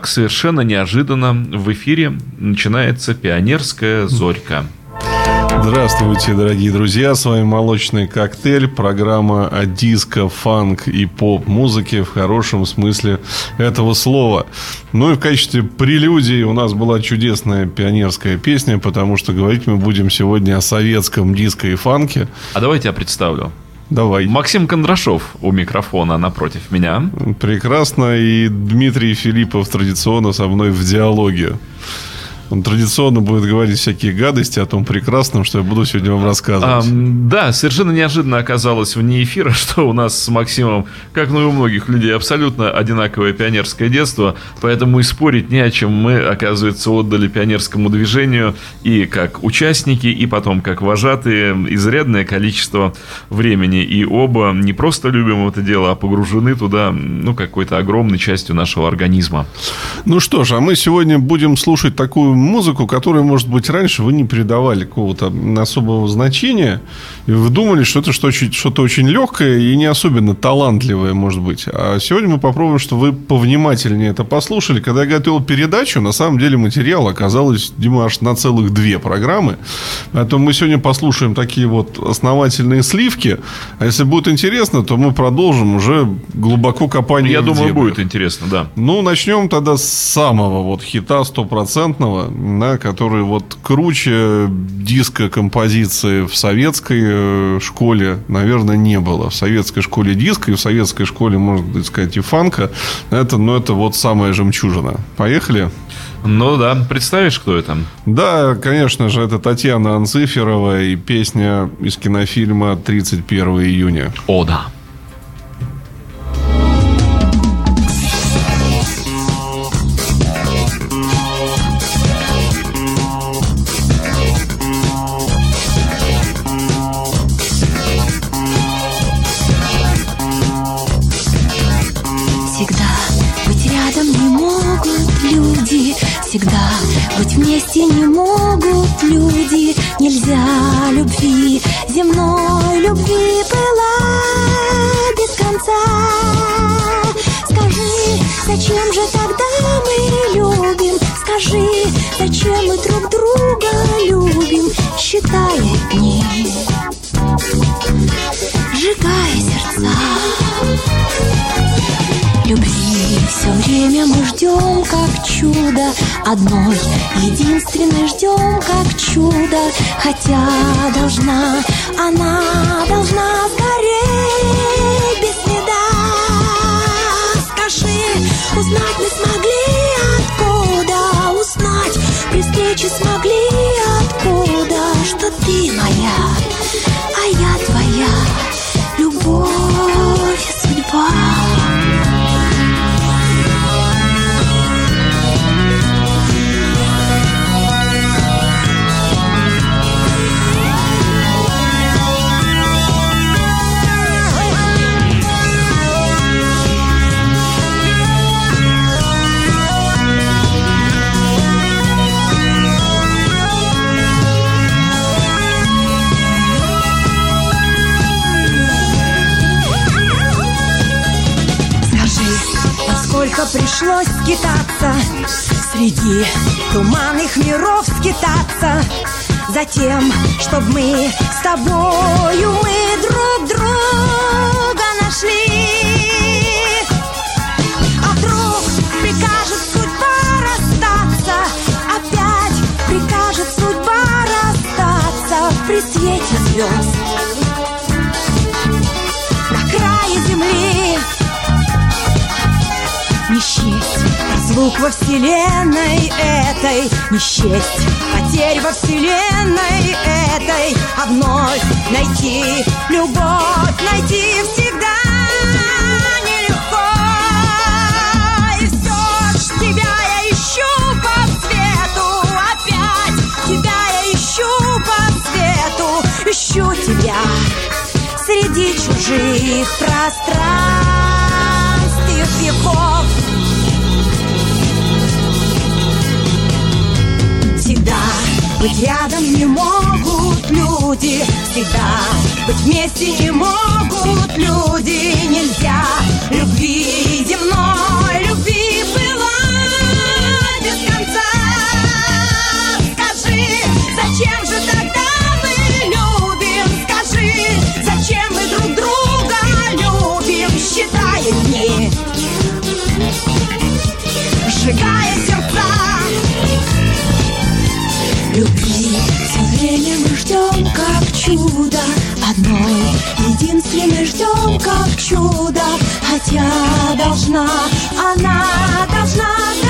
Так совершенно неожиданно в эфире начинается пионерская зорька. Здравствуйте, дорогие друзья, с вами «Молочный коктейль», программа о диско, фанк и поп-музыке в хорошем смысле этого слова. Ну и в качестве прелюдии у нас была чудесная пионерская песня, потому что говорить мы будем сегодня о советском диско и фанке. А давайте я представлю. Давай. Максим Кондрашов у микрофона напротив меня. Прекрасно. И Дмитрий Филиппов традиционно со мной в диалоге. Он традиционно будет говорить всякие гадости о том прекрасном, что я буду сегодня вам рассказывать. А, да, совершенно неожиданно оказалось вне эфира, что у нас с Максимом, как ну и у многих людей, абсолютно одинаковое пионерское детство, поэтому и спорить не о чем. Мы, оказывается, отдали пионерскому движению и как участники, и потом как вожатые изрядное количество времени. И оба не просто любим это дело, а погружены туда, ну, какой-то огромной частью нашего организма. Ну что ж, а мы сегодня будем слушать такую музыку, которую, может быть, раньше вы не придавали какого-то особого значения. И вы думали, что это что-то очень легкое и не особенно талантливое, может быть. А сегодня мы попробуем, что вы повнимательнее это послушали. Когда я готовил передачу, на самом деле материал оказалось, Димаш, на целых две программы. Поэтому мы сегодня послушаем такие вот основательные сливки. А если будет интересно, то мы продолжим уже глубоко копание Я думаю, будет интересно, да. Ну, начнем тогда с самого вот хита стопроцентного да, который вот круче диска композиции в советской э, школе, наверное, не было. В советской школе диска и в советской школе, можно сказать, и фанка. Это, ну, это вот самая жемчужина. Поехали? Ну да, представишь, кто это? Да, конечно же, это Татьяна Анциферова и песня из кинофильма «31 июня». О, да. Считая дни, сжигая сердца? Любви все время мы ждем, как чудо. Одной единственной ждем, как чудо. Хотя должна, она должна сгореть без следа. Скажи, узнать мы смогли откуда Узнать? При встрече откуда пришлось скитаться Среди туманных миров скитаться Затем, чтоб мы с тобою Мы друг друга нашли. А вдруг прикажет судьба расстаться Опять прикажет судьба расстаться При свете звезд разлук во вселенной этой. Не счесть потерь во вселенной этой. А вновь найти любовь, найти всегда нелегко. И все ж тебя я ищу по свету. Опять тебя я ищу по свету. Ищу тебя среди чужих пространств. И веков быть рядом не могут люди. Всегда быть вместе не могут люди. Нельзя любви земной, любви была без конца. Скажи, зачем же тогда чудо Одной. Единственной ждем как чудо. Хотя должна, она должна гореть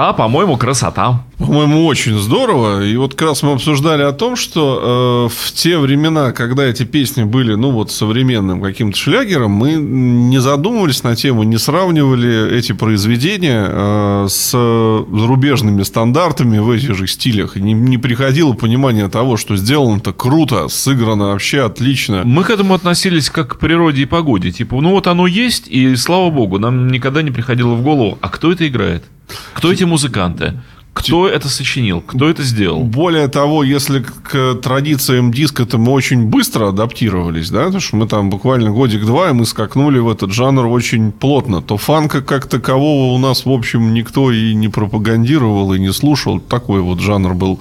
А, по-моему, красота. По-моему, очень здорово. И вот как раз мы обсуждали о том, что э, в те времена, когда эти песни были, ну вот, современным каким-то шлягером, мы не задумывались на тему, не сравнивали эти произведения э, с зарубежными стандартами в этих же стилях. Не, не приходило понимание того, что сделано-то круто, сыграно вообще отлично. Мы к этому относились как к природе и погоде. Типа, ну вот оно есть, и слава богу, нам никогда не приходило в голову, а кто это играет? Кто эти музыканты? Кто это сочинил? Кто это сделал? Более того, если к традициям диска-то мы очень быстро адаптировались, да, потому что мы там буквально годик-два, и мы скакнули в этот жанр очень плотно, то фанка как такового у нас, в общем, никто и не пропагандировал, и не слушал. Такой вот жанр был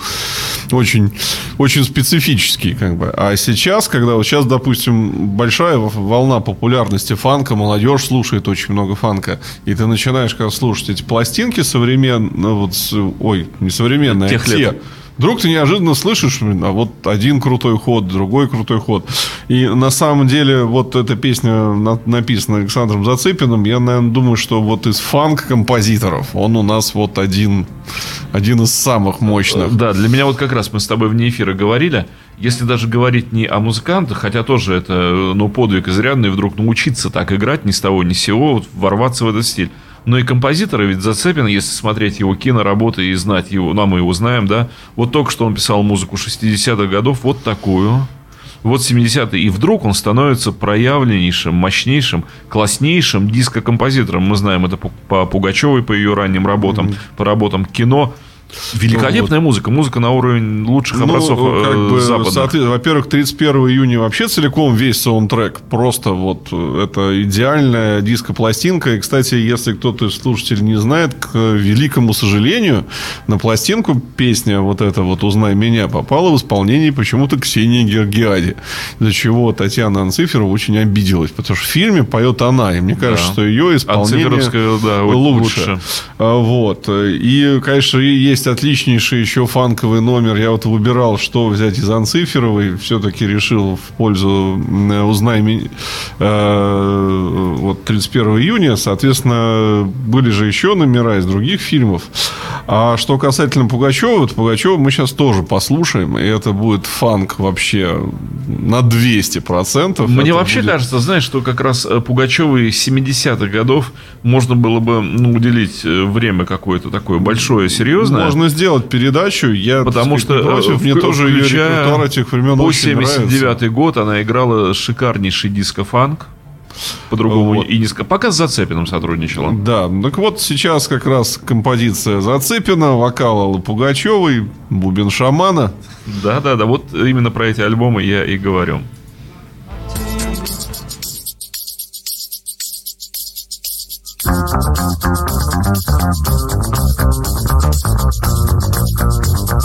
очень, очень специфический, как бы. А сейчас, когда вот сейчас, допустим, большая волна популярности фанка, молодежь слушает очень много фанка, и ты начинаешь когда слушать эти пластинки современные, вот, ой, не современные, Тех те, лет. Вдруг ты неожиданно слышишь, а вот один крутой ход, другой крутой ход. И на самом деле вот эта песня на- написана Александром Зацепиным. Я, наверное, думаю, что вот из фанк-композиторов он у нас вот один, один из самых мощных. Да, для меня вот как раз мы с тобой вне эфира говорили, если даже говорить не о музыкантах, хотя тоже это, ну, подвиг изрядный, вдруг научиться так играть ни с того ни с сего, вот ворваться в этот стиль. Но и композитора ведь Зацепин, если смотреть его киноработы и знать его, ну, а мы его знаем, да, вот только что он писал музыку 60-х годов, вот такую, вот 70-е, и вдруг он становится проявленнейшим, мощнейшим, класснейшим диско-композитором. Мы знаем это по, по Пугачевой, по ее ранним работам, по работам кино. Великолепная музыка, музыка на уровень лучших образцов Ну, как э, бы, западных. Во-первых, 31 июня вообще целиком весь саундтрек. Просто вот э, это идеальная диско-пластинка. И, кстати, если кто-то из слушателей не знает, к великому сожалению, на пластинку песня вот эта вот «Узнай меня» попала в исполнении почему-то Ксении Гергиади. Из-за чего Татьяна Анциферова очень обиделась. Потому что в фильме поет она. И мне кажется, Да. что ее исполнение да, вот лучше. лучше. А, Вот. И, конечно, есть есть отличнейший еще фанковый номер. Я вот выбирал, что взять из Анциферовой. Все-таки решил в пользу э, «Узнай меня» э, вот 31 июня. Соответственно, были же еще номера из других фильмов. А что касательно Пугачева, вот Пугачева мы сейчас тоже послушаем. И это будет фанк вообще на 200%. Мне вообще будет- кажется, знаешь, что как раз э, Пугачевой 70-х годов можно было бы ну, уделить время какое-то такое большое, серьезное. Можно сделать передачу. Я Потому сказать, что, не против. э, Мне тоже ее репертуар этих времен по очень нравится. 79 год она играла шикарнейший диско-фанк. По-другому Вот. и не ска- Пока с Зацепиным сотрудничала. Да, так вот сейчас как раз композиция Зацепина, вокал Аллы Пугачевой, бубен шамана. Да-да-да, вот именно про эти альбомы я и говорю.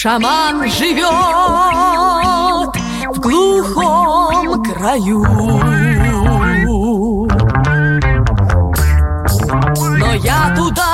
Шаман живет в глухом краю. Но я туда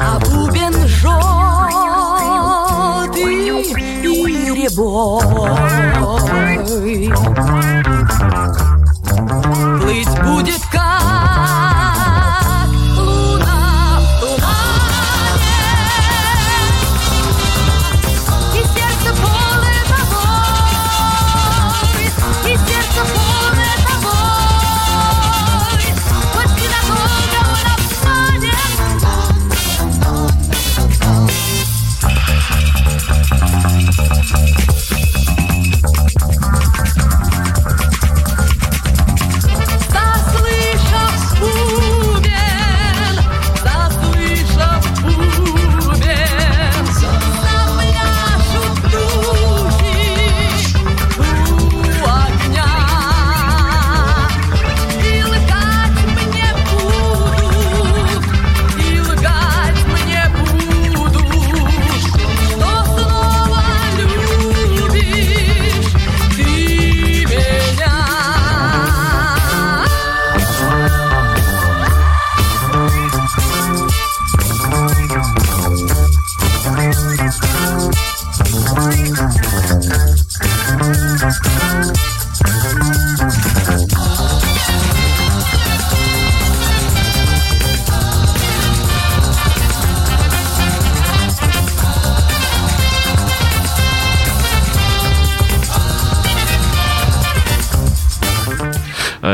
А бубен желтый и рябой. Плыть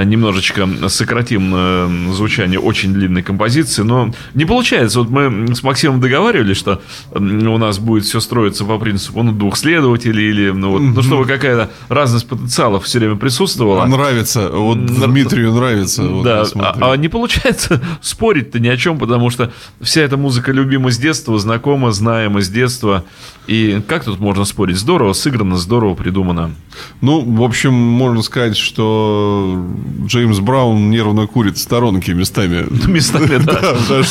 немножечко сократим э, звучание очень длинной композиции, но не получается. Вот мы с Максимом договаривались, что у нас будет все строиться по принципу ну, двух следователей или ну, вот, ну, чтобы какая-то разность потенциалов все время присутствовала. Нравится. Вот Дмитрию нравится. вот Да, а, а не получается спорить-то ни о чем, потому что вся эта музыка любима с детства, знакома, знаема с детства. И как тут можно спорить? Здорово сыграно, здорово придумано. Ну, в общем, можно сказать, что Джеймс Браун нервно курит в сторонке местами. Местами, да. Да,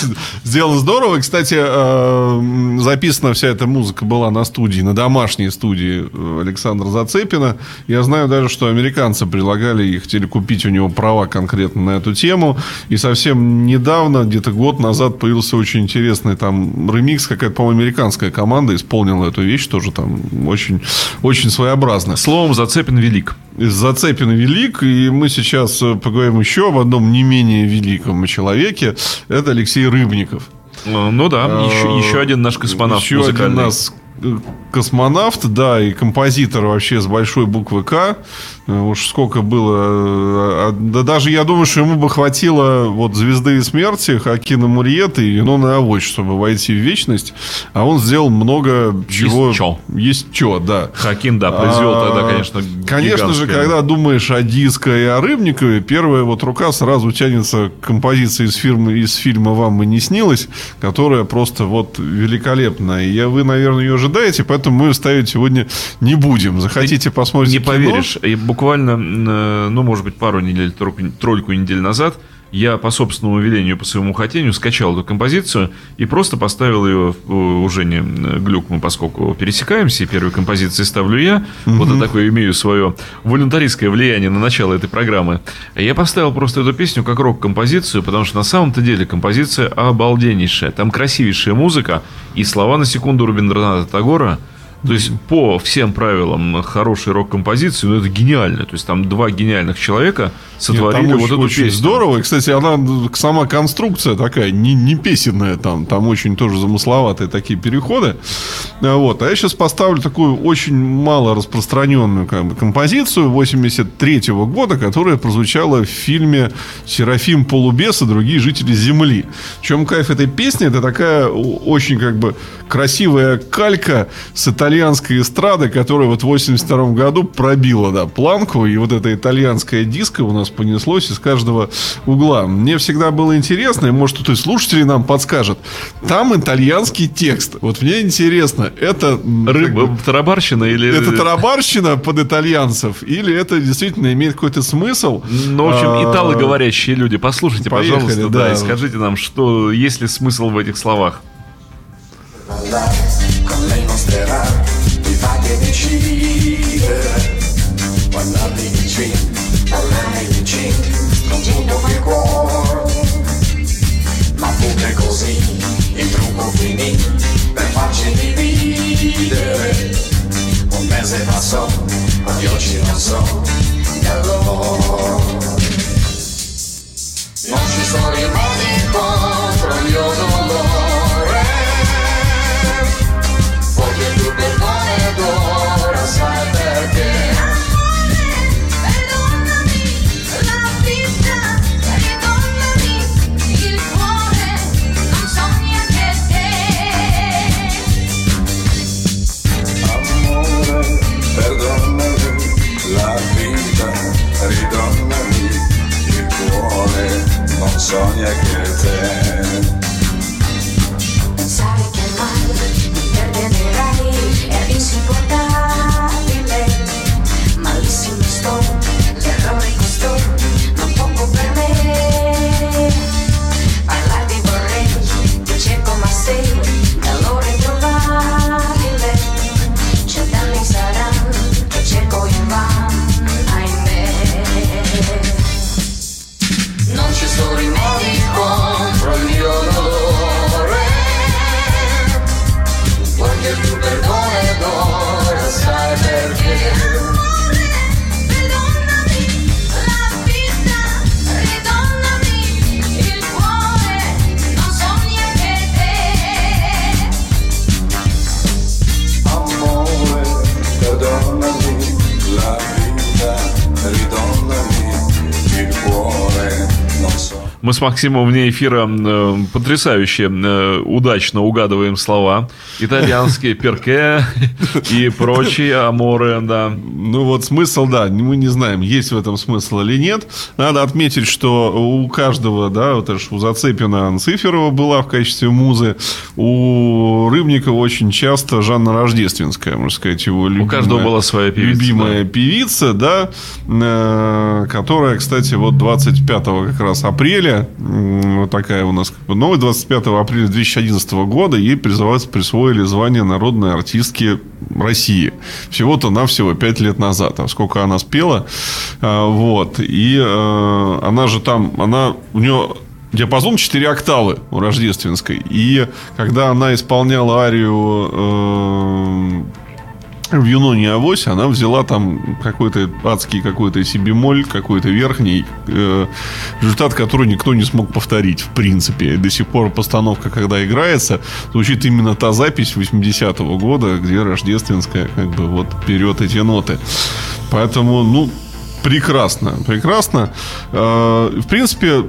сделано здорово. Кстати, э, записана вся эта музыка была на студии, на домашней студии э, Александра Зацепина. Я знаю даже, что американцы предлагали и хотели купить у него права конкретно на эту тему. И совсем недавно, где-то год назад, появился очень интересный там ремикс. Какая-то, по-моему, американская команда исполнила эту вещь. Тоже там очень, очень своеобразно. Словом, зацепен велик. Зацепин велик, и мы сейчас э, поговорим еще об одном не менее великом человеке. Это Алексей Рыбников. Э, Ну да, еще, еще один наш космонавт Еще один музыкальный. нас э, космонавт, да, и композитор вообще с большой буквы К. Э, Уж сколько было. э, а, Да даже я думаю, что ему бы хватило вот «Звезды и смерти», Хакина Мурьеты и «Ну на авось», чтобы войти в вечность. А он сделал много чего... чё. Есть что, да. Хакин, да, произвел А, тогда, конечно, Конечно же, когда думаешь о диско и о Рыбникове, первая вот рука сразу тянется к композиции из, фирмы, из фильма «Вам и не снилось», которая просто вот великолепная. И я, вы, наверное, ее ожидаете, поэтому мы ставить сегодня не будем. Захотите посмотреть Не кино? поверишь, и буквально, э, ну, может быть, пару недель, тройку недель назад я по собственному велению, по своему хотению скачал эту композицию и просто поставил ее э, уже не э, глюк, мы поскольку пересекаемся, и первой композиции ставлю я, вот я такое имею свое волюнтаристское влияние на начало этой программы. Я поставил просто эту песню как рок-композицию, потому что на самом-то деле композиция обалденнейшая, там красивейшая музыка и слова на секунду Рубиндраната Тагора, то есть по всем правилам хорошей рок-композиции, ну это гениально. То есть там два гениальных человека Нет, сотворили там вот очень, эту очень песню. здорово. И, кстати, она сама конструкция такая, не, не песенная там. Там очень тоже замысловатые такие переходы. А Вот. А я сейчас поставлю такую очень мало распространенную как бы, композицию 83 года, которая прозвучала в фильме «Серафим Полубес и другие жители Земли». В чем кайф этой песни? Это такая очень как бы красивая калька с итальянской эстрады, которая вот в 82 году пробила, да, планку, и вот эта итальянская диско у нас понеслось из каждого угла. Мне всегда было интересно, и может кто-то из слушателей нам подскажет, там итальянский текст. Вот мне интересно, это... м, как Рыба, бы, тарабарщина или... это тарабарщина под итальянцев, или это действительно имеет какой-то смысл? Ну, в общем, А, италоговорящие люди, послушайте, Поехали, пожалуйста, да. да. и скажите нам, что есть ли смысл в этих словах. con kings. Мы с Максимом вне эфира э, потрясающе э, удачно угадываем слова. Итальянские перке и прочие аморы, да. Ну вот смысл, да, мы не знаем, есть в этом смысл или нет. Надо отметить, что у каждого, да, вот это ж у Зацепина Анциферова была в качестве музы, у Рыбникова очень часто Жанна Рождественская, можно сказать, его любимая. каждого была своя певица, Любимая певица, да, э, которая, кстати, вот 25 как раз апреля, м, вот такая у нас, как бы, новая, 25 апреля 2011 года ей присвоили звание народной артистки России. Всего-то навсего 5 лет назад. А сколько она спела. а, Вот. И э, она же там, она, у нее диапазон 4 октавы у Рождественской. И когда она исполняла арию э, в Юноне Авось она взяла там какой-то адский какой-то си бемоль, какой-то верхний, э, результат, который никто не смог повторить, в принципе. До сих пор постановка, когда играется, звучит именно та запись 80-го года, где рождественская как бы вот берет эти ноты. Поэтому, ну, прекрасно, прекрасно. Э, В принципе,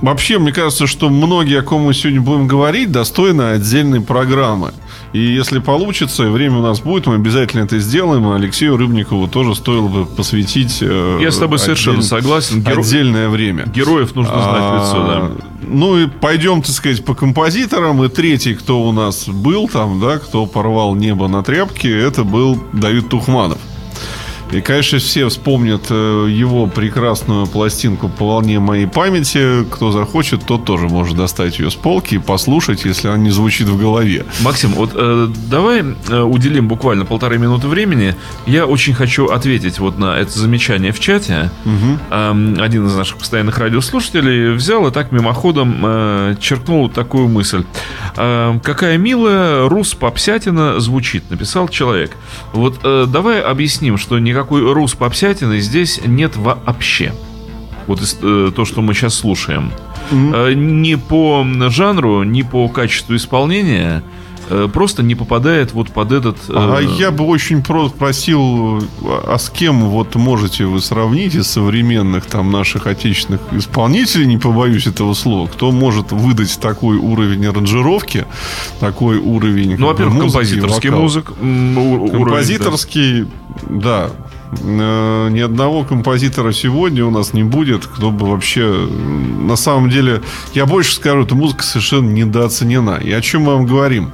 вообще, мне кажется, что многие, о ком мы сегодня будем говорить, достойны отдельной программы. И если получится, и время у нас будет, мы обязательно это сделаем. Алексею Рыбникову тоже стоило бы посвятить... э, Я с тобой совершенно отдель- согласен. Геро- Отдельное время. Героев нужно знать в лицо, да. А, Ну и пойдем, так сказать, по композиторам. И третий, кто у нас был там, да, кто порвал небо на тряпке, это был Давид Тухманов. И, конечно, все вспомнят э, его прекрасную пластинку по волне моей памяти. Кто захочет, тот тоже может достать ее с полки и послушать, если она не звучит в голове. Максим, вот э, давай э, уделим буквально полторы минуты времени. Я очень хочу ответить вот на это замечание в чате. Эм, один из наших постоянных радиослушателей взял и так мимоходом э, черкнул такую мысль. Эм, Какая милая рус-попсятина звучит, написал человек. Вот э, давай объясним, что никакой рус-попсятины здесь нет вообще. Вот э, то, что мы сейчас слушаем. Э, ни по жанру, ни по качеству исполнения э, просто не попадает вот под этот... э, А я бы очень про- просил, а с кем вот можете вы сравнить из современных там наших отечественных исполнителей, не побоюсь этого слова, кто может выдать такой уровень аранжировки, такой уровень... Ну, во-первых, композиторский музык. уровень, да. Композиторский, да. Э, Ни одного композитора сегодня у нас не будет, кто бы вообще... На самом деле, я больше скажу, эта музыка совершенно недооценена. И о чем мы вам говорим?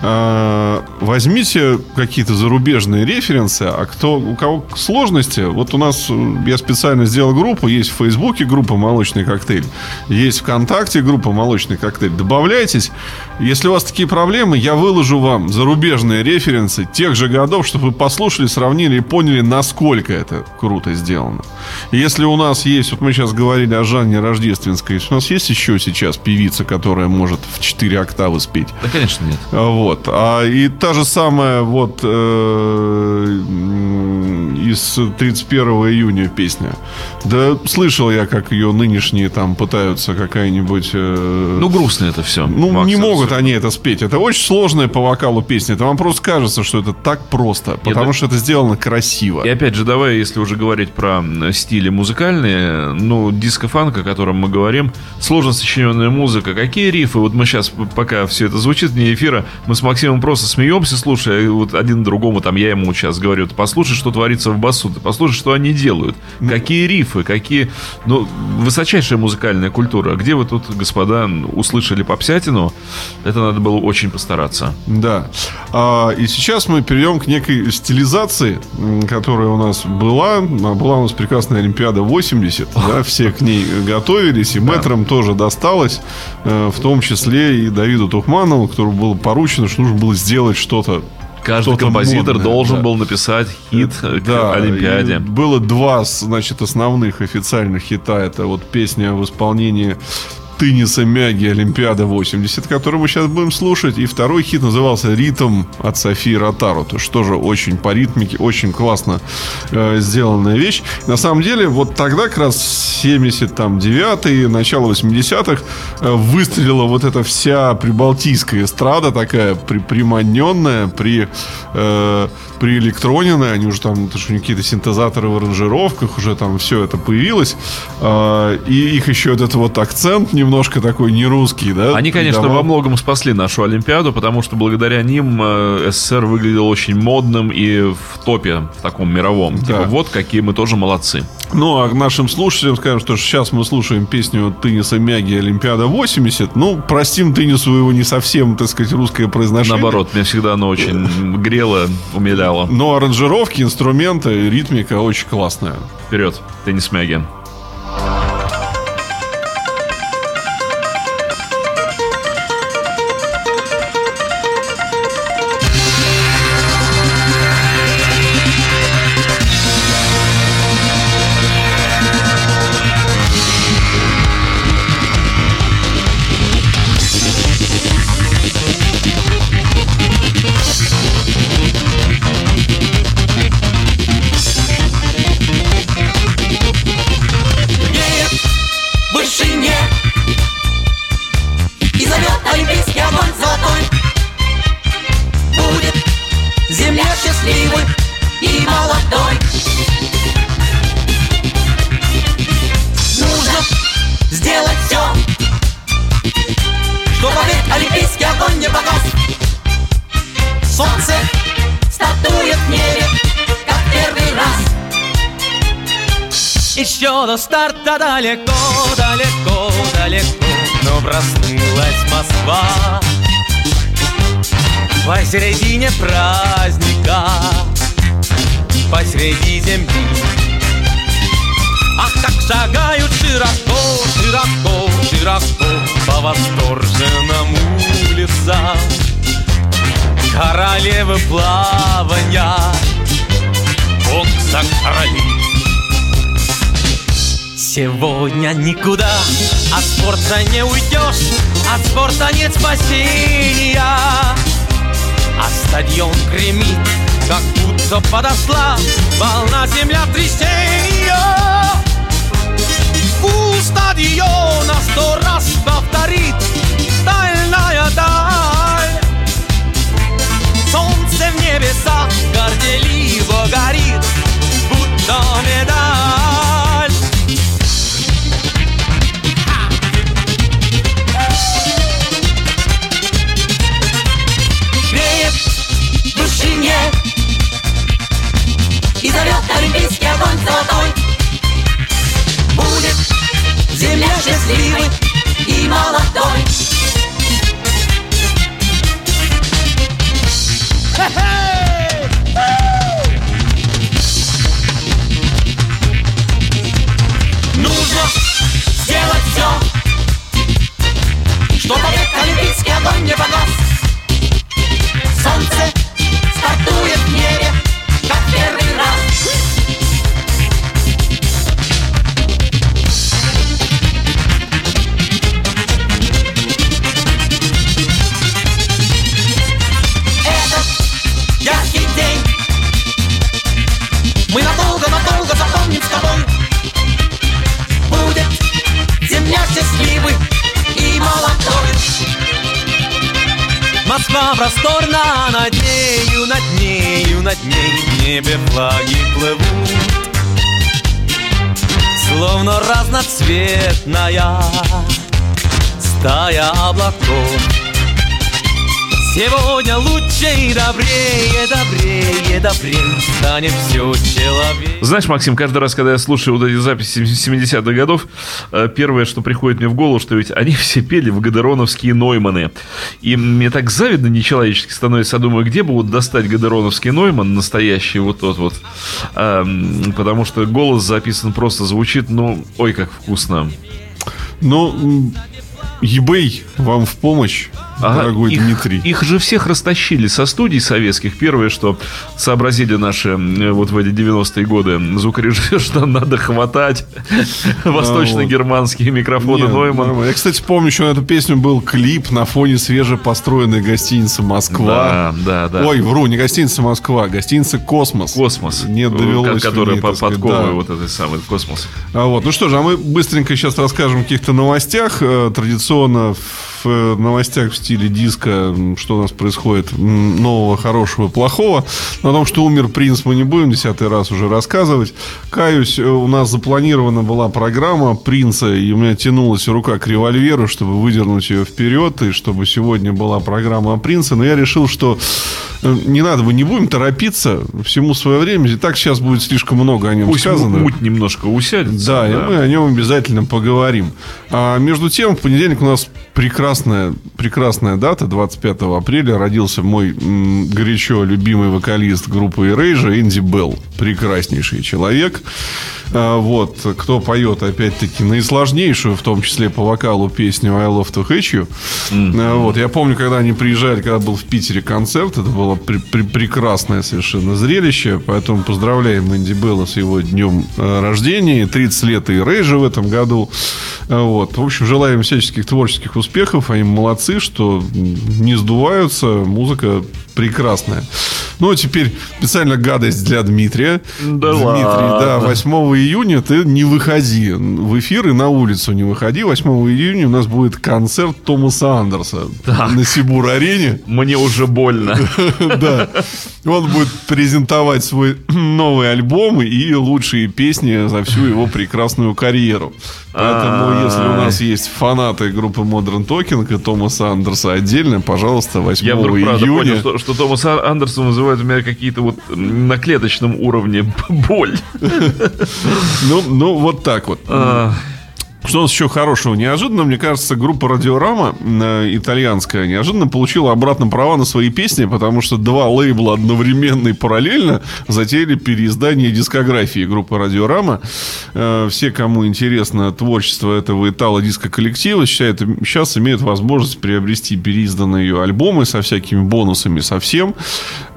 А, Возьмите какие-то зарубежные референсы, а кто, у кого сложности, вот у нас, э, я специально сделал группу, есть в Фейсбуке группа «Молочный коктейль», есть ВКонтакте группа «Молочный коктейль». Добавляйтесь. Если у вас такие проблемы, я выложу вам зарубежные референсы тех же годов, чтобы вы послушали, сравнили и поняли, насколько это круто сделано. И если у нас есть, вот мы сейчас говорили о Жанне Рождественской, у нас есть еще сейчас певица, которая может в 4 октавы спеть, Да, конечно, нет. а, Вот. А, и та же самая вот э, из 31 июня песня. Да слышал я, как ее нынешние там пытаются какая-нибудь... э, Ну, грустно это все. ну, не могут они это спеть. Это очень сложная по вокалу песня. Это вам просто кажется, что это так просто. Потому что это сделано красиво. И опять же, давай, если уже говорить про стили музыкальные, ну, диско-фанк, о котором мы говорим, сложно сочиненная музыка, какие рифы, вот мы сейчас, пока все это звучит вне эфира, мы с Максимом просто смеемся, слушая, и вот один другому, там, я ему сейчас говорю, ты послушай, что творится в басу, ты послушай, что они делают, какие рифы, какие, ну, высочайшая музыкальная культура, где вы тут, господа, услышали попсятину, это надо было очень постараться. Да. А, и сейчас мы перейдем к некой стилизации, которая у нас была. А Была у нас прекрасная Олимпиада 80. Да, все к ней готовились. И мэтрам тоже досталось. э, В том числе и Давиду Тухманову, которому было поручено, что нужно было сделать что-то Каждый Что-то композитор модное, должен да. был написать хит э, к Да, Олимпиаде. и Было два, значит, основных официальных хита. Это вот песня в исполнении Тенниса Мяги Олимпиада 80, который мы сейчас будем слушать. И второй хит назывался «Ритм» от Софии Ротару. То есть тоже очень по ритмике, очень классно э, сделанная вещь. На самом деле, вот тогда как раз 79-е, начало 80-х э, выстрелила вот эта вся прибалтийская эстрада такая при, приманенная, при, э, приэлектроненная. Они уже там, это же какие-то синтезаторы в аранжировках, уже там все это появилось. Э, и их еще этот вот акцент немножко такой не русский, да? Они, конечно, придавал. во многом спасли нашу Олимпиаду, потому что благодаря ним э, СССР выглядел очень модным и в топе в таком мировом. Типа, вот какие мы тоже молодцы. Ну, а нашим слушателям скажем, что сейчас мы слушаем песню Тенниса Мяги Олимпиада 80. Ну, простим Теннису его не совсем, так сказать, русское произношение. Наоборот, меня всегда оно очень грело, умиляло. Но аранжировки, инструменты, ритмика очень классная. Вперед, теннис Мяги. Еще до старта далеко, далеко, далеко Но проснулась Москва. Посередине праздника Посреди земли. Ах, как шагают широко, широко, широко По восторженным улицам. Королевы плавания Бокса короли Сегодня никуда. От спорта не уйдешь От спорта нет спасения. А стадион гремит, как будто подошла Волна землетрясения У стадиона сто раз повторит Стальная даль. Солнце в небесах горделиво горит Будто медаль огонь золотой. Будет земля счастливой и молодой. Нужно сделать все Чтобы век добрее, Станет все человек Знаешь, Максим, каждый раз, когда я слушаю вот эти записи 70-х годов, э, первое, что приходит мне в голову, что ведь они все пели в Гадероновские Нойманы. И мне так завидно нечеловечески становится. Я думаю, где бы вот достать Гадероновский Нойман, настоящий вот тот вот. Эм, потому что голос записан просто звучит, ну, ой, как вкусно. Ну, eBay вам в помощь. Ага, дорогой их, Дмитрий. Их же всех растащили со студий советских. Первое, что сообразили наши э, вот в эти 90-е годы звукорежиссеры, что надо хватать восточно-германские микрофоны Нет, Neumann. Я, кстати, помню, еще на эту песню был клип на фоне свежепостроенной гостиницы «Москва». Да, да, да. Ой, вру, не гостиница «Москва», гостиница «Космос». Космос. Не довелось Ко- Которая мне, по так сказать, подковывая да. вот этой самой космос. А вот, ну что же, а мы быстренько сейчас расскажем о каких-то новостях. Э, Традиционно в э, новостях в стиле диско, что у нас происходит нового, хорошего, плохого. Но о том, что умер принц, мы не будем десятый раз уже рассказывать. Каюсь, э, у нас запланирована была программа принца, и у меня тянулась рука к револьверу, чтобы выдернуть ее вперед, и чтобы сегодня была программа о принце. Но я решил, что э, не надо, мы не будем торопиться, всему свое время. И так сейчас будет слишком много о нем Пусть сказано. муть немножко усядется. Да, и мы о нем обязательно поговорим. А между тем, в понедельник у нас прекрасная, прекрасная дата, 25 апреля, родился мой м, горячо любимый вокалист группы Erasure, Энди Белл. Прекраснейший человек. А, вот, кто поет, опять-таки, наисложнейшую, в том числе по вокалу, песню I Love to Hate You. А, вот, я помню, когда они приезжали, когда был в Питере концерт, это было пре- пре- прекрасное совершенно зрелище, поэтому поздравляем Энди Белла с его днем э, рождения, 30 лет и Рейжа в этом году. А, Вот. В общем, желаем всяческих творческих успехов. Они молодцы, что не сдуваются. Музыка прекрасная. Ну, а теперь специально гадость для Дмитрия. Да Дмитрий, ладно. да, 8 июня ты не выходи в эфир и на улицу не выходи. 8 июня у нас будет концерт Томаса Андерса на Сибур-арене. Мне уже больно. Да. Он будет презентовать свой новый альбом и лучшие песни за всю его прекрасную карьеру. Поэтому, если у нас есть фанаты группы Modern Talking и Томаса Андерса отдельно, пожалуйста, 8 Я вдруг правда июня. понял, что, что Томас Андерсон вызывает у меня какие-то вот на клеточном уровне боль. Ну, ну, вот так вот. Что у нас еще хорошего? Неожиданно, мне кажется, группа Радиорама, э, итальянская, неожиданно получила обратно права на свои песни, потому что два лейбла одновременно и параллельно затеяли переиздание дискографии группы Радиорама. Э, Все, кому интересно творчество этого итало-диско-коллектива, считают, сейчас имеют возможность приобрести переизданные альбомы со всякими бонусами, со всем.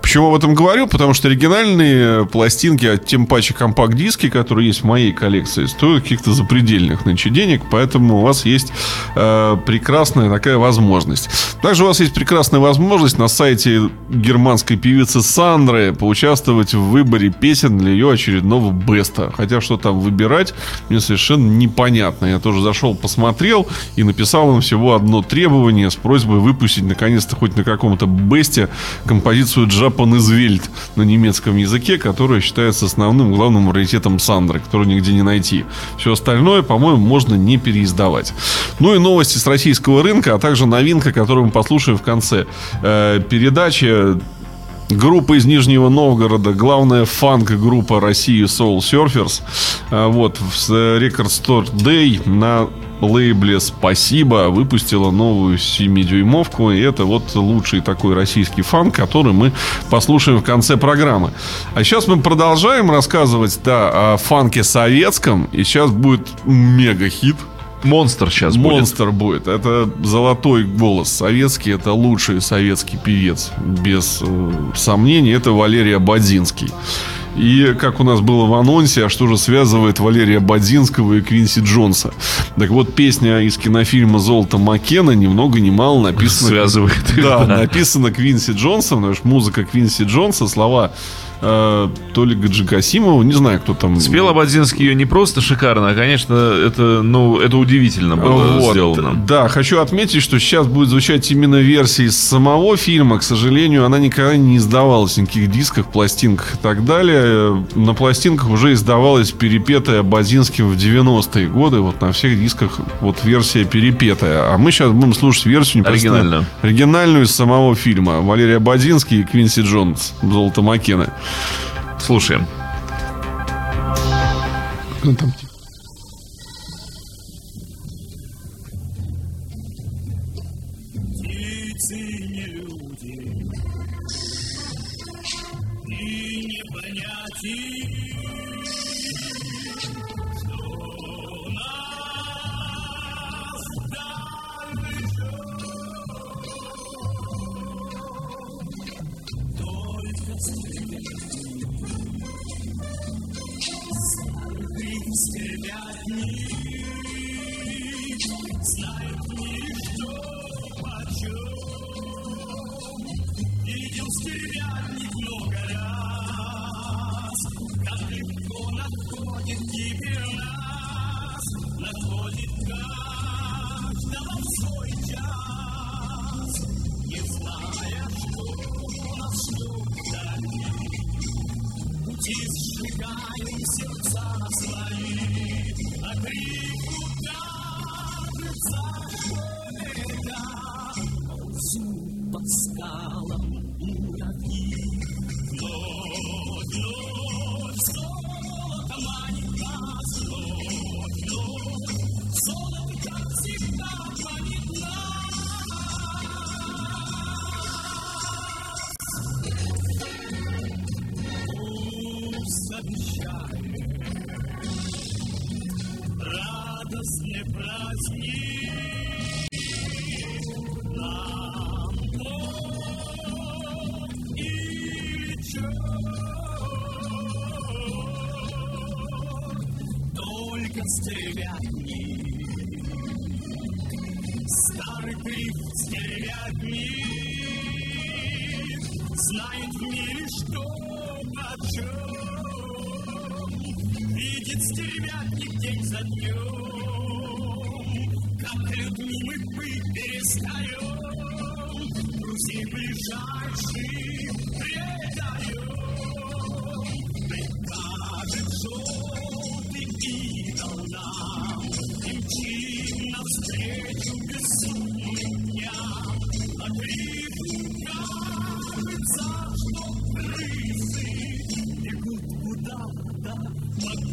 Почему об этом говорю? Потому что оригинальные пластинки, а тем паче компакт-диски, которые есть в моей коллекции, стоят каких-то запредельных нынче денег, поэтому у вас есть э, прекрасная такая возможность. Также у вас есть прекрасная возможность на сайте германской певицы Сандры поучаствовать в выборе песен для ее очередного беста. Хотя что там выбирать, мне совершенно непонятно. Я тоже зашел, посмотрел и написал им всего одно требование с просьбой выпустить наконец-то хоть на каком-то бесте композицию Japan Welt на немецком языке, которая считается основным главным раритетом Сандры, которую нигде не найти. Все остальное, по-моему, можно не переиздавать. Ну и новости с российского рынка, а также новинка, которую мы послушаем в конце э, передачи. Группа из Нижнего Новгорода, главная фанк-группа России Soul Surfers. А, Вот, в Record Store Day на лейбле «Спасибо» выпустила новую 7-дюймовку. И это вот лучший такой российский фанк, который мы послушаем в конце программы. А сейчас мы продолжаем рассказывать, да, о фанке советском. И сейчас будет мега-хит. Монстр сейчас будет. Монстр будет. Это золотой голос советский. Это лучший советский певец. Без э, сомнений. Это Валерия Бадзинский. И как у нас было в анонсе, а что же связывает Валерия Бадзинского и Квинси Джонса? Так вот, песня из кинофильма «Золото Маккена» ни много ни мало написана... Связывает да. написана Квинси Джонсом, потому что музыка Квинси Джонса, слова э, то ли Гаджи Касимова, не знаю, кто там... Спел Абадзинский ее не просто шикарно, а, конечно, это, ну, это удивительно было Вот, сделано. Да, хочу отметить, что сейчас будет звучать именно версия из самого фильма. К сожалению, она никогда не издавалась на никаких дисках, пластинках и так далее. На пластинках уже издавалась перепетая Базинским в 90-е годы. Вот на всех дисках вот версия перепетая. А мы сейчас будем слушать версию Оригинальную. оригинальную из самого фильма. Валерия Бадзинский и Квинси Джонс. Золото Маккена. Слушаем.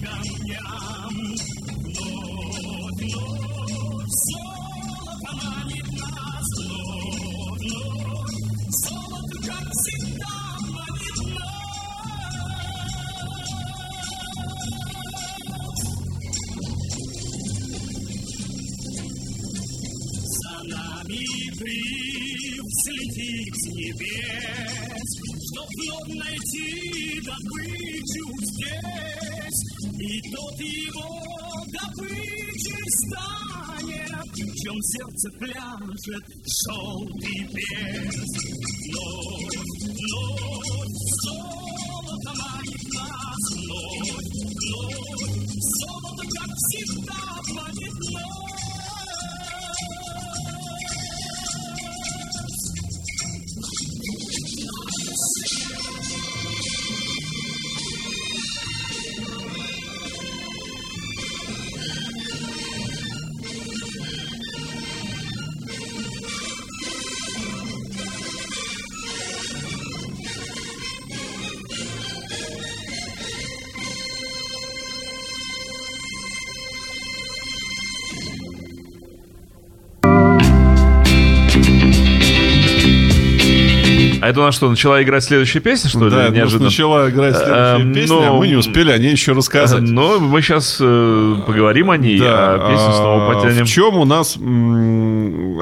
камням. небес, Чтоб вновь найти добычу здесь, И тот его добычей станет, В чем сердце пляшет шел желтый бес. но, но, золото манит нас, А это у нас что, начала играть следующая песня, что ли? Да, Неожиданно. начала играть следующая Эм, песня, но- а мы не успели о ней еще рассказать. Но мы сейчас поговорим о ней, а песню снова а, потянем. В чем у нас,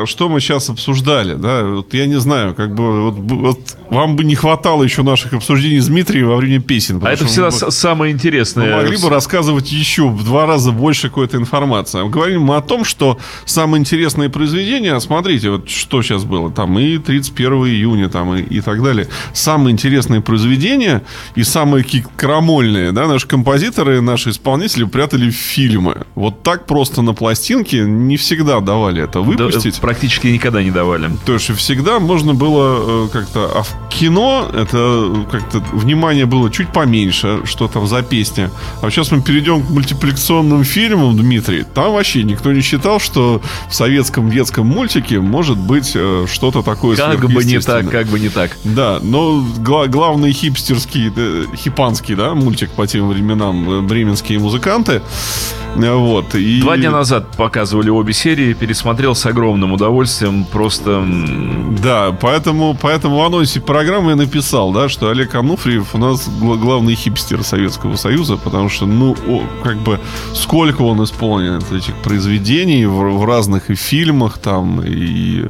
что мы сейчас обсуждали, да? Вот я не знаю, как бы вот, вот вам бы не хватало еще наших обсуждений с Дмитрием во время песен. А это всегда мы самое мы интересное. могли бы рассказывать еще в два раза больше какой-то информации. Говорим мы о том, что самые интересные произведения, смотрите, вот что сейчас было, там и 31 июня, там и, и так далее. Самые интересные произведения и самые крамольные, да, наши композиторы, наши исполнители прятали в фильмы. Вот так просто на пластинке не всегда давали это Да, выпустить. практически никогда не давали. То есть всегда можно было э, как-то... А в кино это э, как-то внимание было чуть поменьше, что там за песня. А сейчас мы перейдем к мультипликационным фильмам, Дмитрий. Там вообще никто не считал, что в советском детском мультике может быть э, что-то такое Как бы не так, как бы не так. Да, но гла- главный хипстерский, э, хипанский, да, мультик по тем временам, бременские музыканты, Вот. И... Два дня назад показывали обе серии, пересмотрел с огромным удовольствием, просто... Да, поэтому, поэтому в анонсе программы я написал, да, что Олег Ануфриев у нас гла- главный хипстер Советского Союза, потому что, ну, о, как бы, сколько он исполнен этих произведений в, в разных и фильмах там, и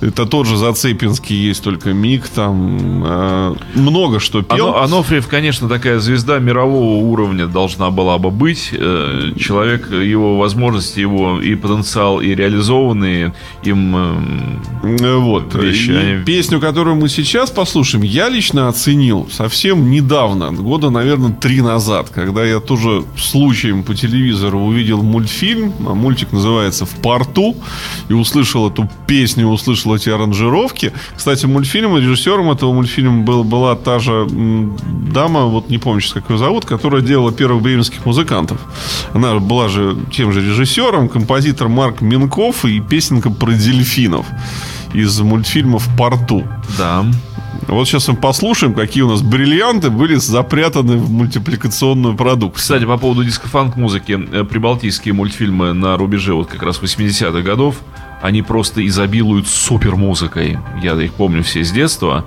это тот же Зацепинский есть, только миг там, э, много что пел. Ано- Анофриев, конечно, такая звезда мирового уровня должна была бы быть. Э, Человек, его возможности, его и потенциал, и реализованные им эм, Э, Вот. Вещи, И они- песню, которую мы сейчас послушаем, я лично оценил совсем недавно, года, наверное, три назад, когда я тоже случаем по телевизору увидел мультфильм, а мультик называется «В порту», и услышал эту песню, услышал эти аранжировки. Кстати, мультфильм, режиссером этого мультфильма был, была та же дама, вот не помню сейчас, как ее зовут, которая делала первых бременских музыкантов. Она была же тем же режиссером, композитор Марк Минков и песенка про дельфинов из мультфильма «В порту». да. Вот сейчас мы послушаем, какие у нас бриллианты были запрятаны в мультипликационную продукцию. Кстати, по поводу диско-фанк музыки, э, прибалтийские мультфильмы на рубеже вот как раз 80-х годов, они просто изобилуют супер музыкой. Я их помню все с детства.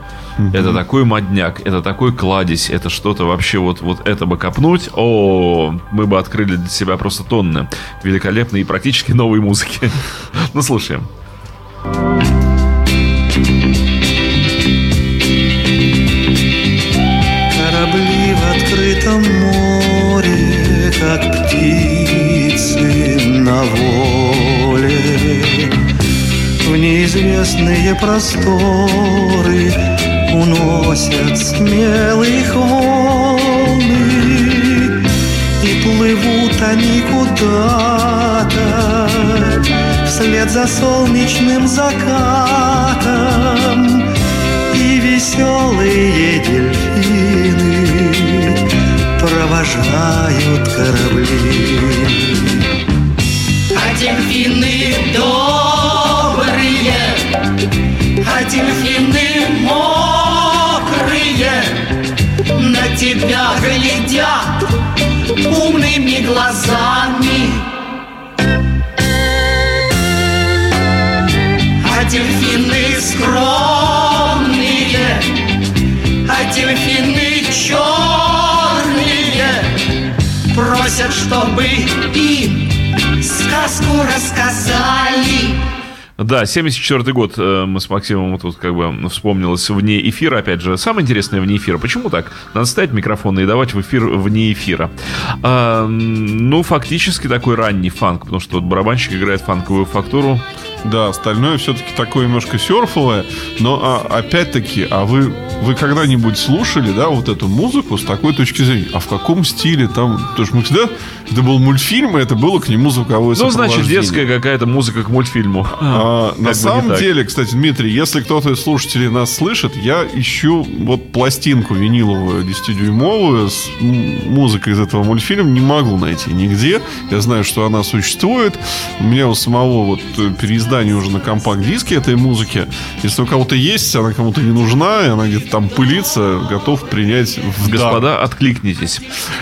Это такой модняк, это такой кладезь, это что-то вообще вот, вот это бы копнуть. О, мы бы открыли для себя просто тонны великолепной и практически новой музыки. Ну, слушаем. Корабли в открытом море, как птицы на воле. Неизвестные просторы уносят смелых волны. И плывут они куда-то вслед за солнечным закатом и веселые дельфины провожают корабли. Да, 74 год э, мы с Максимом тут как бы вспомнилось вне эфира. Опять же, самое интересное вне эфира. Почему так? Надо ставить микрофоны и давать в эфир вне эфира. А, ну, фактически такой ранний фанк, потому что вот барабанщик играет фанковую фактуру. Да, остальное все-таки такое немножко серфовое. Но а, опять-таки, а вы, вы когда-нибудь слушали, да, вот эту музыку с такой точки зрения? А в каком стиле там? Потому что мы всегда... Это был мультфильм, и это было к нему звуковое Ну, значит, детская какая-то музыка к мультфильму. А, на самом деле, кстати, Дмитрий, если кто-то из слушателей нас слышит, я ищу вот пластинку виниловую 10-дюймовую с музыкой из этого мультфильма, не могу найти нигде. Я знаю, что она существует. У меня у самого вот э, переиздание уже на компакт-диске этой музыки. Если у кого-то есть, она кому-то не нужна, и она где-то там пылится, готов принять в дар. Господа, откликнитесь.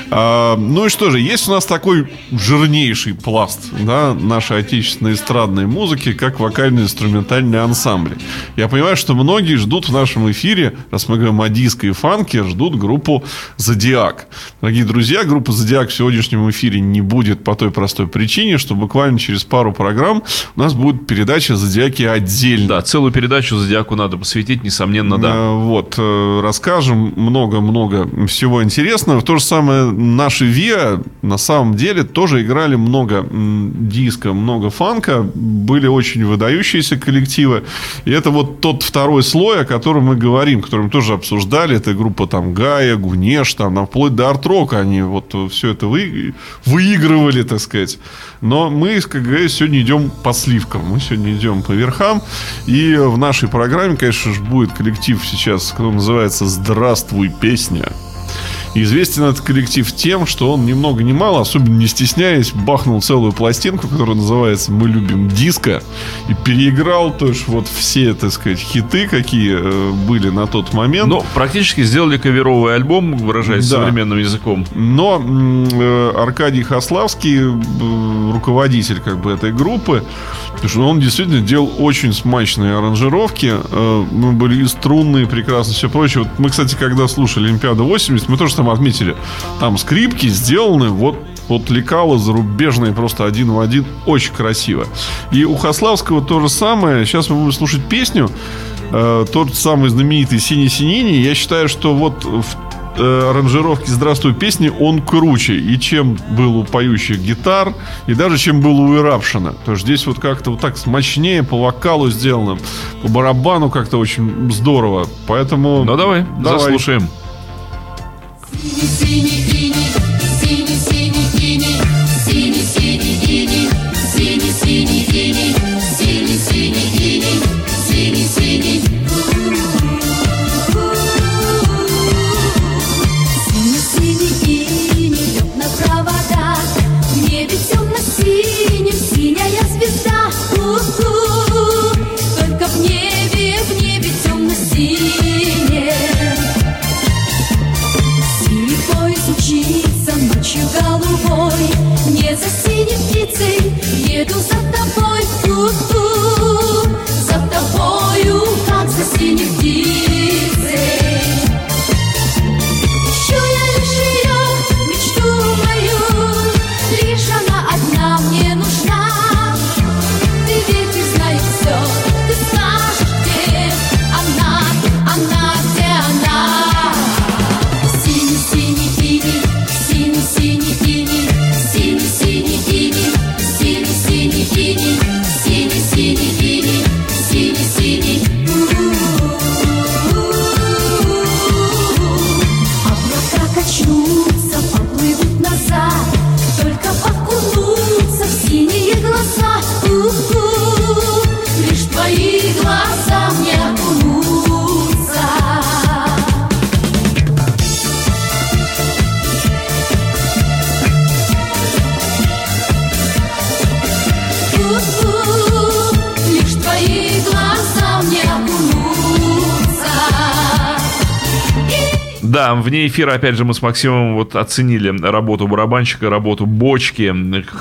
А, ну и что же, есть у нас такой жирнейший пласт да, нашей отечественной эстрадной музыки, как вокально-инструментальные ансамбли. Я понимаю, что многие ждут в нашем эфире, раз мы говорим о диско и фанке, ждут группу «Зодиак». Дорогие друзья, группа «Зодиак» в сегодняшнем эфире не будет по той простой причине, что буквально через пару программ у нас будет передача «Зодиаки» отдельно. Да, целую передачу Зодиаку надо посвятить, несомненно, да. Э, Вот, э, расскажем много-много всего интересного. В то же самое наши ВИА на самом деле тоже играли много диска, много фанка, были очень выдающиеся коллективы. И это вот тот второй слой, о котором мы говорим, который мы тоже обсуждали. Это группа там Гая, Гунеш, там, там, вплоть до арт-рока они вот все это вы, выигрывали, так сказать. Но мы, как говорится, сегодня идем по сливкам. Мы сегодня идем по верхам. И в нашей программе, конечно же, будет коллектив сейчас, который называется «Здравствуй, песня». Известен этот коллектив тем, что он ни много ни мало, особенно не стесняясь, бахнул целую пластинку, которая называется «Мы любим диско», и переиграл тоже вот все, так сказать, хиты, какие э, были на тот момент. Ну, практически сделали каверовый альбом, выражаясь Да. современным языком. Но э, Аркадий Хаславский, э, руководитель как бы этой группы, потому что он действительно делал очень смачные аранжировки. Э, были и струнные, прекрасно, все прочее. Вот мы, кстати, когда слушали Олимпиаду 80, мы тоже там отметили, там скрипки сделаны вот вот лекала зарубежные просто один в один. Очень красиво. И у Хаславского то же самое. Сейчас мы будем слушать песню. Э, тот самый знаменитый «Синий-синини». Я считаю, что вот в э, аранжировки «Здравствуй, песни» он круче. И чем был у поющих гитар, и даже чем был у Ирапшина. Потому что здесь вот как-то вот так смачнее, по вокалу сделано, по барабану как-то очень здорово. Поэтому... Ну, давай, Давай. заслушаем. You see me. Да, вне эфира, опять же, мы с Максимом вот оценили работу барабанщика, работу бочки.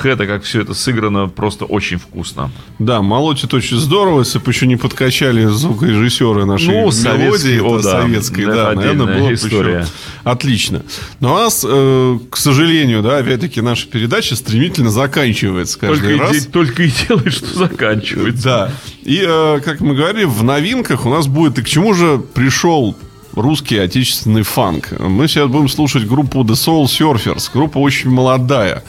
Это, как все это сыграно, просто очень вкусно. Да, молотит очень здорово, если бы еще не подкачали звукорежиссеры нашей Ну, мелодии, о, да, советской, да, наверное, было бы история. еще отлично. Но у нас, э, к сожалению, да, опять-таки наша передача стремительно заканчивается каждый Только и, раз. де- только и делает, что заканчивается. Да. И, э, как мы говорили, в новинках у нас будет... И к чему же пришел русский отечественный фанк? Мы сейчас будем слушать группу The Soul Surfers. Группа очень молодая.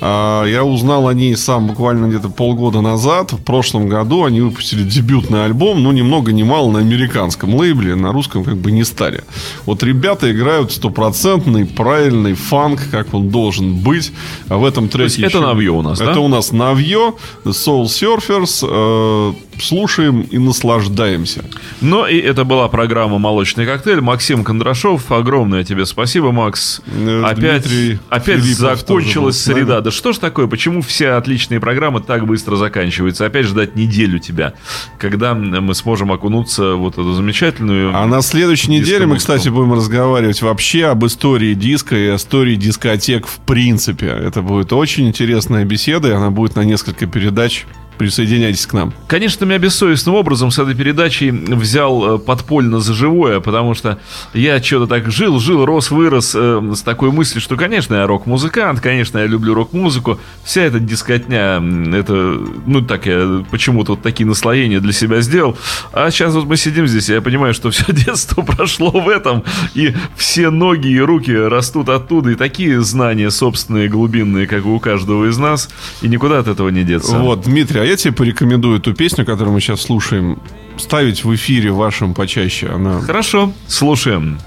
А, Я узнал о ней сам буквально где-то полгода назад. В прошлом году они выпустили дебютный альбом, ну, ни много ни мало на американском лейбле, на русском как бы не стали. Вот ребята играют стопроцентный, правильный фанк, как он должен быть. А в этом треке... это еще- новье у нас, да? Это у нас новье, The Soul Surfers. Слушаем и наслаждаемся. Ну и это была программа «Молочный коктейль». Максим Кондрашов, огромное тебе спасибо, Макс. Э, Опять, Дмитрий опять Филиппов закончилась среда. Да что ж такое? Почему все отличные программы так быстро заканчиваются? Опять ждать неделю тебя, когда мы сможем окунуться в вот эту замечательную... А на следующей неделе мы, кстати, будем разговаривать вообще об истории диска и истории дискотек в принципе. Это будет очень интересная беседа, и она будет на несколько передач. Присоединяйтесь к нам. Конечно, меня бессовестным образом с этой передачей взял э, подпольно за живое, потому что я что-то так жил, жил, рос, вырос э, с такой мыслью, что, конечно, я рок-музыкант, конечно, я люблю рок-музыку. Вся эта дискотня, это, ну, так я почему-то вот такие наслоения для себя сделал. А сейчас вот мы сидим здесь, и я понимаю, что все детство прошло в этом, и все ноги и руки растут оттуда, и такие знания собственные, глубинные, как и у каждого из нас, и никуда от этого не деться. Вот, Дмитрий, а я тебе порекомендую эту песню, которую мы сейчас слушаем, ставить в эфире вашем почаще. Она Хорошо, слушаем.